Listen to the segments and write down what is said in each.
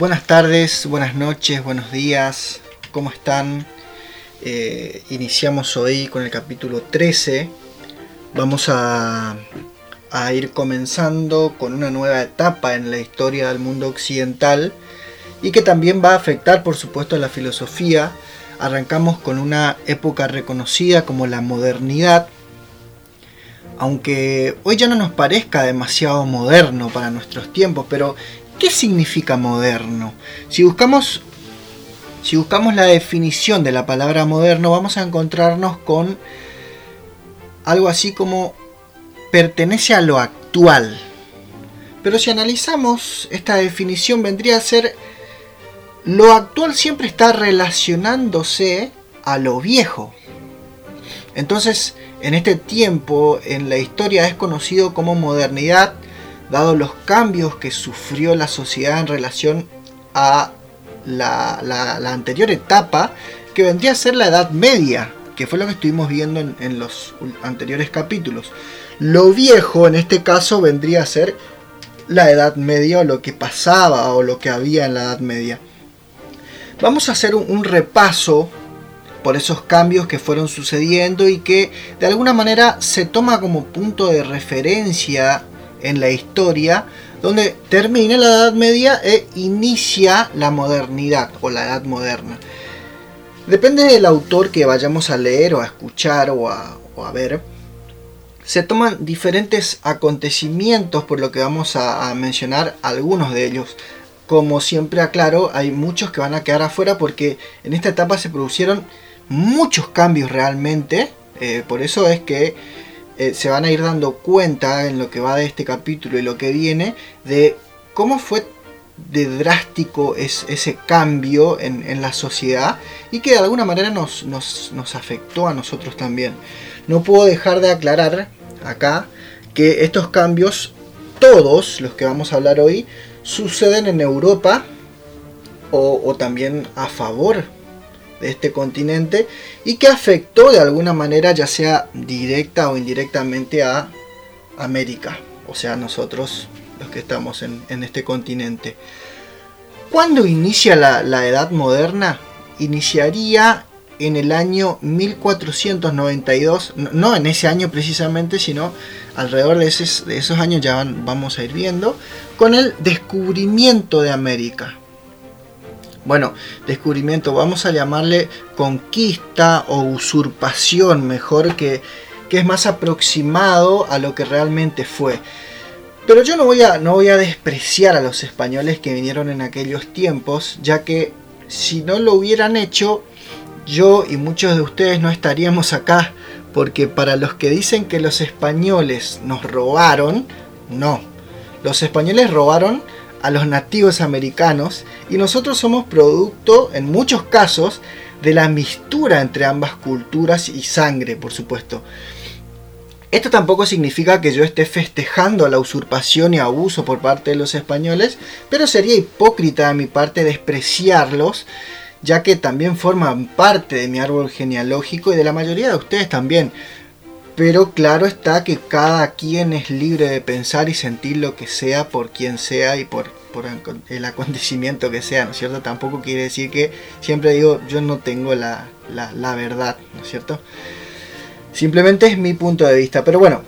Buenas tardes, buenas noches, buenos días, ¿cómo están? Eh, iniciamos hoy con el capítulo 13. Vamos a, a ir comenzando con una nueva etapa en la historia del mundo occidental y que también va a afectar por supuesto a la filosofía. Arrancamos con una época reconocida como la modernidad, aunque hoy ya no nos parezca demasiado moderno para nuestros tiempos, pero ¿Qué significa moderno? Si buscamos, si buscamos la definición de la palabra moderno, vamos a encontrarnos con algo así como pertenece a lo actual. Pero si analizamos esta definición vendría a ser lo actual siempre está relacionándose a lo viejo. Entonces, en este tiempo, en la historia es conocido como modernidad dado los cambios que sufrió la sociedad en relación a la, anterior etapa, que vendría a ser la Edad Media, que fue lo que estuvimos viendo en, los anteriores capítulos. Lo viejo en este caso vendría a ser la Edad Media o lo que pasaba o lo que había en la Edad Media. Vamos a hacer un, repaso por esos cambios que fueron sucediendo y que de alguna manera se toma como punto de referencia en la historia, donde termina la Edad Media e inicia la modernidad o la Edad Moderna. Depende del autor que vayamos a leer o a escuchar o a, ver, se toman diferentes acontecimientos por lo que vamos a, mencionar algunos de ellos. Como siempre aclaro, hay muchos que van a quedar afuera porque en esta etapa se produjeron muchos cambios realmente. Eh, por eso es que eh, se van a ir dando cuenta en lo que va de este capítulo y lo que viene de cómo fue de drástico es, ese cambio en, la sociedad y que de alguna manera nos, nos, afectó a nosotros también. No puedo dejar de aclarar acá que estos cambios, todos los que vamos a hablar hoy, suceden en Europa o, o también a favor de este continente y que afectó de alguna manera ya sea directa o indirectamente a América, o sea nosotros los que estamos en, este continente. ¿Cuándo inicia la, Edad Moderna? Iniciaría en el año 1492, no en ese año precisamente, sino alrededor de, de esos años ya vamos a ir viendo, con el descubrimiento de América bueno, descubrimiento, vamos a llamarle conquista o usurpación, mejor que, que es más aproximado a lo que realmente fue. Pero yo no voy, a, no voy a despreciar a los españoles que vinieron en aquellos tiempos, ya que si no lo hubieran hecho, yo y muchos de ustedes no estaríamos acá, porque para los que dicen que los españoles nos robaron, no. Los españoles robaron a los nativos americanos y nosotros somos producto, en muchos casos, de la mistura entre ambas culturas y sangre, por supuesto. Esto tampoco significa que yo esté festejando la usurpación y abuso por parte de los españoles, pero sería hipócrita de mi parte despreciarlos, ya que también forman parte de mi árbol genealógico y de la mayoría de ustedes también. Pero claro está que cada quien es libre de pensar y sentir lo que sea por quien sea y por, el acontecimiento que sea, ¿no es cierto? Tampoco quiere decir que siempre digo yo no tengo la, la verdad, ¿no es cierto? Simplemente es mi punto de vista. Pero bueno,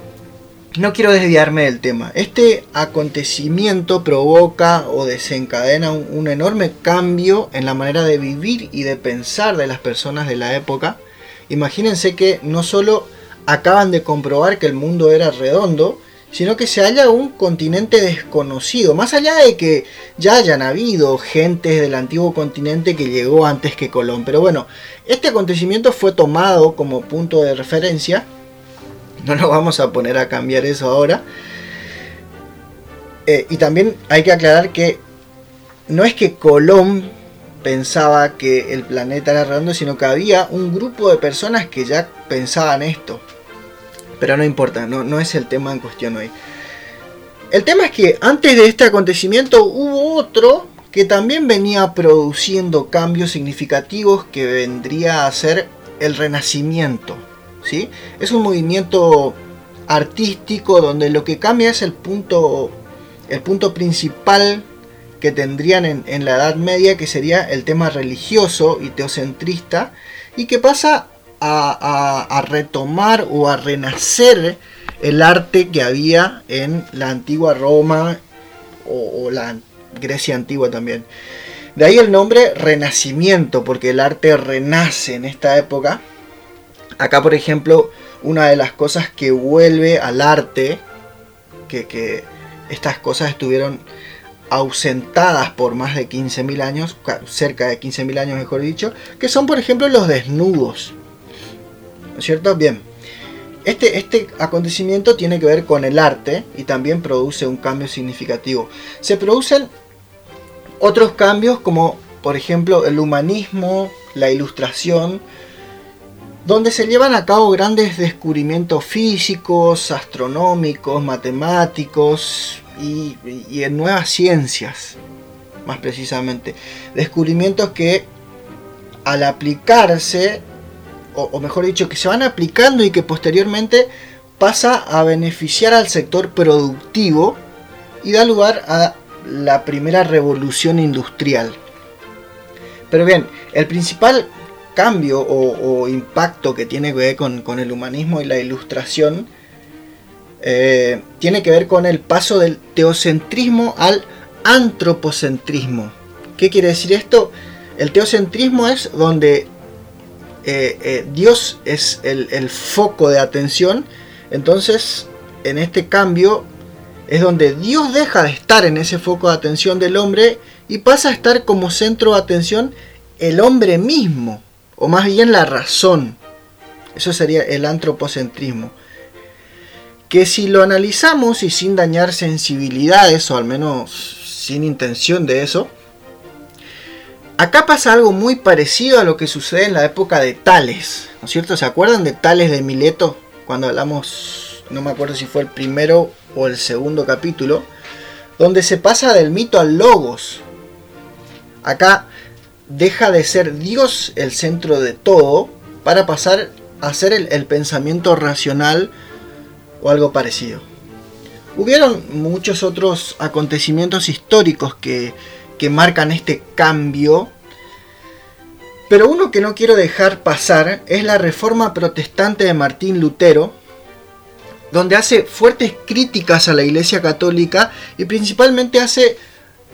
no quiero desviarme del tema. Este acontecimiento provoca o desencadena un, un, enorme cambio en la manera de vivir y de pensar de las personas de la época. Imagínense que no solo acaban de comprobar que el mundo era redondo, sino que se halla un continente desconocido, más allá de que ya hayan habido gentes del antiguo continente que llegó antes que Colón. Pero bueno, este acontecimiento fue tomado como punto de referencia, no nos vamos a poner a cambiar eso ahora. Eh, y también hay que aclarar que no es que Colón pensaba que el planeta era redondo, sino que había un grupo de personas que ya pensaban esto. Pero no importa, no, no es el tema en cuestión hoy. El tema es que antes de este acontecimiento hubo otro que también venía produciendo cambios significativos que vendría a ser el renacimiento. ¿sí? Es un movimiento artístico donde lo que cambia es el punto, el punto principal que tendrían en, la Edad Media, que sería el tema religioso y teocentrista, y que pasa a, retomar o a renacer el arte que había en la antigua Roma o, la Grecia antigua también. De ahí el nombre Renacimiento, porque el arte renace en esta época. Acá, por ejemplo, una de las cosas que vuelve al arte, que, estas cosas estuvieron ausentadas por más de 15.000 años, cerca de 15.000 años mejor dicho, que son por ejemplo los desnudos. ¿No es cierto? Bien. Este, este acontecimiento tiene que ver con el arte y también produce un cambio significativo. Se producen otros cambios como por ejemplo el humanismo, la ilustración, donde se llevan a cabo grandes descubrimientos físicos, astronómicos, matemáticos, y, en nuevas ciencias, más precisamente. Descubrimientos que al aplicarse, o, mejor dicho, que se van aplicando y que posteriormente pasa a beneficiar al sector productivo y da lugar a la primera revolución industrial. Pero bien, el principal cambio o, impacto que tiene que ver con, el humanismo y la ilustración eh, tiene que ver con el paso del teocentrismo al antropocentrismo. ¿Qué quiere decir esto? El teocentrismo es donde eh, eh, Dios es el, foco de atención. Entonces, en este cambio, es donde Dios deja de estar en ese foco de atención del hombre y pasa a estar como centro de atención el hombre mismo, o más bien la razón. Eso sería el antropocentrismo que si lo analizamos y sin dañar sensibilidades, o al menos sin intención de eso, acá pasa algo muy parecido a lo que sucede en la época de Tales, ¿no es cierto? ¿Se acuerdan de Tales de Mileto? Cuando hablamos, no me acuerdo si fue el primero o el segundo capítulo, donde se pasa del mito al logos. Acá deja de ser Dios el centro de todo para pasar a ser el, pensamiento racional o algo parecido. Hubieron muchos otros acontecimientos históricos que, que marcan este cambio, pero uno que no quiero dejar pasar es la reforma protestante de Martín Lutero, donde hace fuertes críticas a la Iglesia Católica y principalmente hace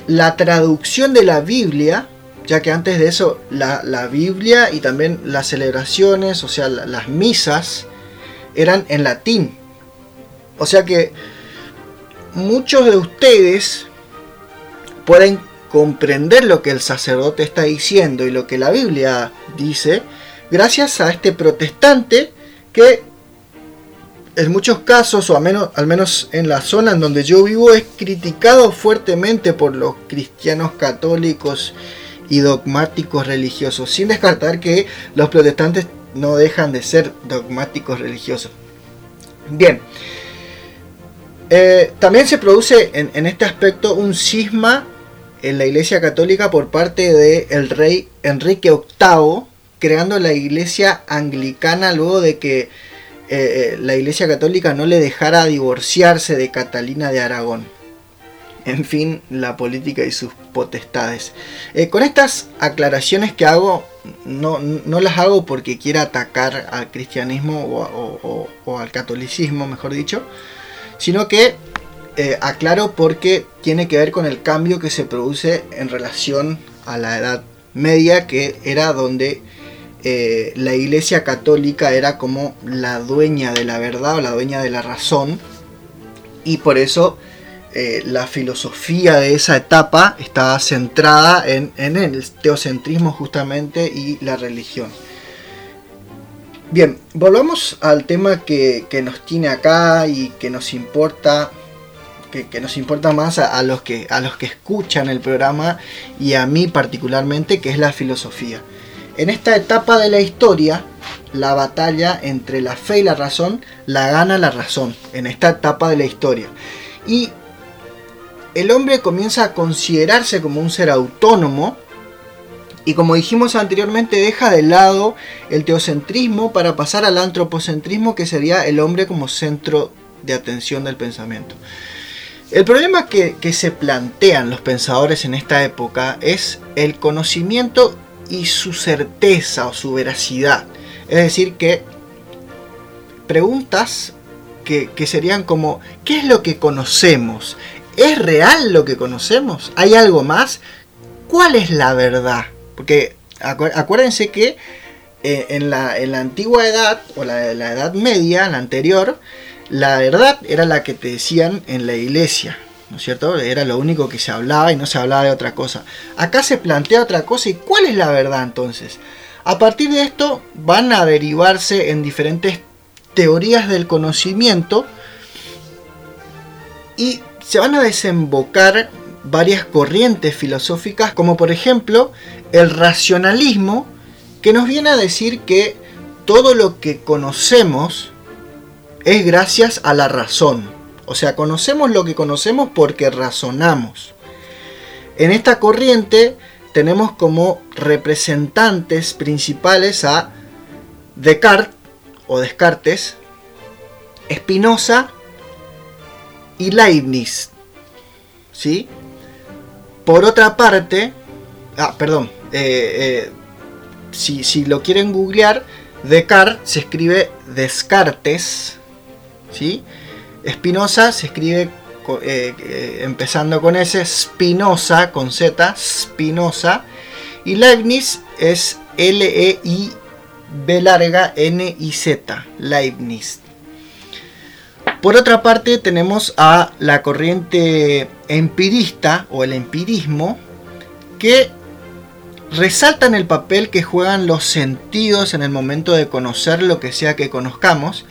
la traducción de la Biblia, ya que antes de eso la, la Biblia y también las celebraciones, o sea, las misas, eran en latín. O sea que muchos de ustedes pueden comprender lo que el sacerdote está diciendo y lo que la Biblia dice gracias a este protestante que en muchos casos, o al menos, al menos en la zona en donde yo vivo, es criticado fuertemente por los cristianos católicos y dogmáticos religiosos, sin descartar que los protestantes no dejan de ser dogmáticos religiosos. Bien, eh, también se produce en, este aspecto un cisma en la Iglesia Católica por parte del rey Enrique VIII, creando la Iglesia Anglicana luego de que eh, eh, la Iglesia Católica no le dejara divorciarse de Catalina de Aragón. En fin, la política y sus potestades. con estas aclaraciones que hago, no, las hago porque quiera atacar al cristianismo o al catolicismo, mejor dicho, sino que eh, aclaro porque tiene que ver con el cambio que se produce en relación a la Edad Media, que era donde eh, la Iglesia Católica era como la dueña de la verdad o la dueña de la razón, y por eso eh, la filosofía de esa etapa estaba centrada en, el teocentrismo justamente y la religión. Bien, volvamos al tema que, nos tiene acá y que nos importa que, nos importa más a, los que, a los que escuchan el programa y a mí particularmente, que es la filosofía. En esta etapa de la historia, la batalla entre la fe y la razón la gana la razón, en esta etapa de la historia. Y el hombre comienza a considerarse como un ser autónomo, y como dijimos anteriormente, deja de lado el teocentrismo para pasar al antropocentrismo, que sería el hombre como centro de atención del pensamiento. El problema que, se plantean los pensadores en esta época es el conocimiento y su certeza o su veracidad. Es decir, que preguntas que, serían como, ¿qué es lo que conocemos? ¿Es real lo que conocemos? ¿Hay algo más? ¿Cuál es la verdad? Porque acuérdense que eh, en, la, antigua edad, o la, la edad media, la anterior, la verdad era la que te decían en la iglesia, ¿no es cierto? Era lo único que se hablaba y no se hablaba de otra cosa. Acá se plantea otra cosa y ¿cuál es la verdad entonces? A partir de esto van a derivarse en diferentes teorías del conocimiento y se van a desembocar varias corrientes filosóficas, como por ejemplo el racionalismo, que nos viene a decir que todo lo que conocemos es gracias a la razón. O sea, conocemos lo que conocemos porque razonamos. En esta corriente tenemos como representantes principales a Descartes o Descartes, Spinoza y Leibniz. ¿Sí? Por otra parte, ah, perdón, eh, eh, si, si, lo quieren googlear, Descartes se escribe Descartes, ¿sí? Spinoza se escribe eh, empezando con S, Spinoza con Z, Spinoza, y Leibniz es L-E-I-B larga N-I-Z, Leibniz. Por otra parte tenemos a la corriente empirista o el empirismo que resaltan el papel que juegan los sentidos en el momento de conocer lo que sea que conozcamos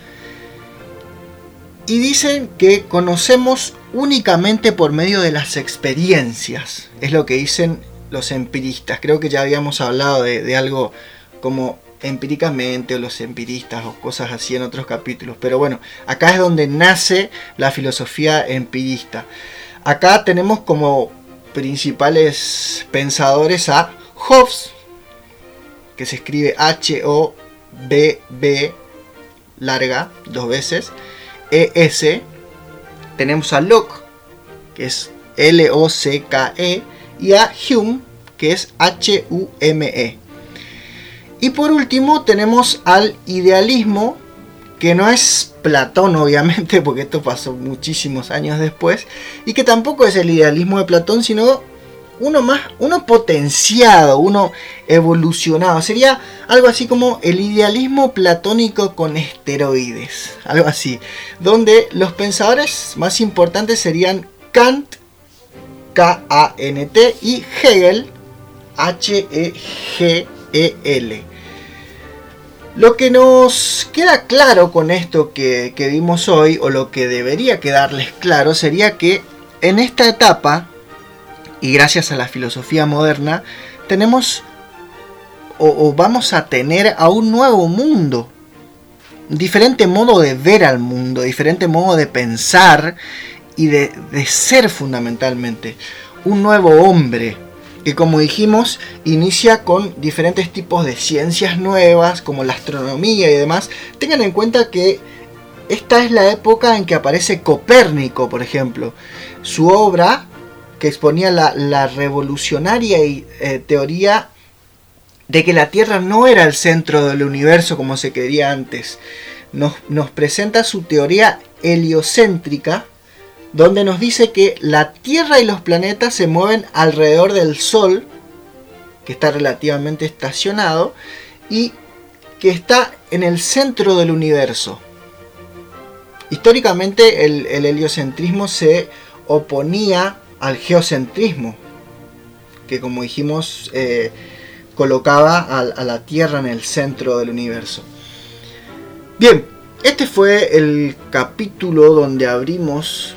y dicen que conocemos únicamente por medio de las experiencias, es lo que dicen los empiristas. Creo que ya habíamos hablado de, de algo como empíricamente o los empiristas o cosas así en otros capítulos. Pero bueno, acá es donde nace la filosofía empirista. Acá tenemos como principales pensadores a Hobbes, que se escribe H-O-B-B larga, dos veces, E-S. Tenemos a Locke, que es L-O-C-K-E, y a Hume, que es H-U-M-E. Y por último tenemos al idealismo, que no es Platón obviamente, porque esto pasó muchísimos años después, y que tampoco es el idealismo de Platón, sino uno más, uno potenciado, uno evolucionado. Sería algo así como el idealismo platónico con esteroides, algo así, donde los pensadores más importantes serían Kant, K-A-N-T, y Hegel, H-E-G EL. Lo que nos queda claro con esto que, vimos hoy, o lo que debería quedarles claro, sería que en esta etapa, y gracias a la filosofía moderna, tenemos o, vamos a tener a un nuevo mundo, diferente modo de ver al mundo, diferente modo de pensar y de, de ser fundamentalmente, un nuevo hombre, que como dijimos inicia con diferentes tipos de ciencias nuevas como la astronomía y demás. Tengan en cuenta que esta es la época en que aparece Copérnico, por ejemplo. Su obra, que exponía la, revolucionaria eh, teoría de que la Tierra no era el centro del universo como se quería antes, nos, nos presenta su teoría heliocéntrica, donde nos dice que la Tierra y los planetas se mueven alrededor del Sol, que está relativamente estacionado, y que está en el centro del universo. Históricamente el, heliocentrismo se oponía al geocentrismo, que como dijimos eh, colocaba a, a la Tierra en el centro del universo. Bien, este fue el capítulo donde abrimos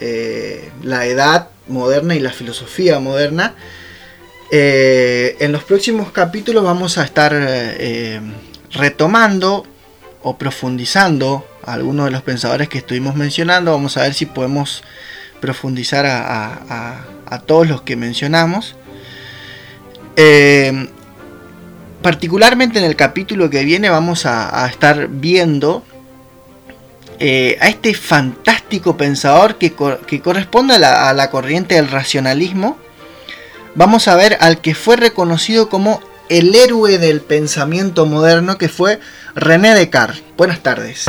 eh, la edad moderna y la filosofía moderna. Eh, en los próximos capítulos vamos a estar eh, retomando o profundizando algunos de los pensadores que estuvimos mencionando. Vamos a ver si podemos profundizar a, todos los que mencionamos. particularmente en el capítulo que viene vamos a estar viendo eh, a este fantástico pensador que, corresponde a la, corriente del racionalismo, vamos a ver al que fue reconocido como el héroe del pensamiento moderno, que fue René Descartes. Buenas tardes.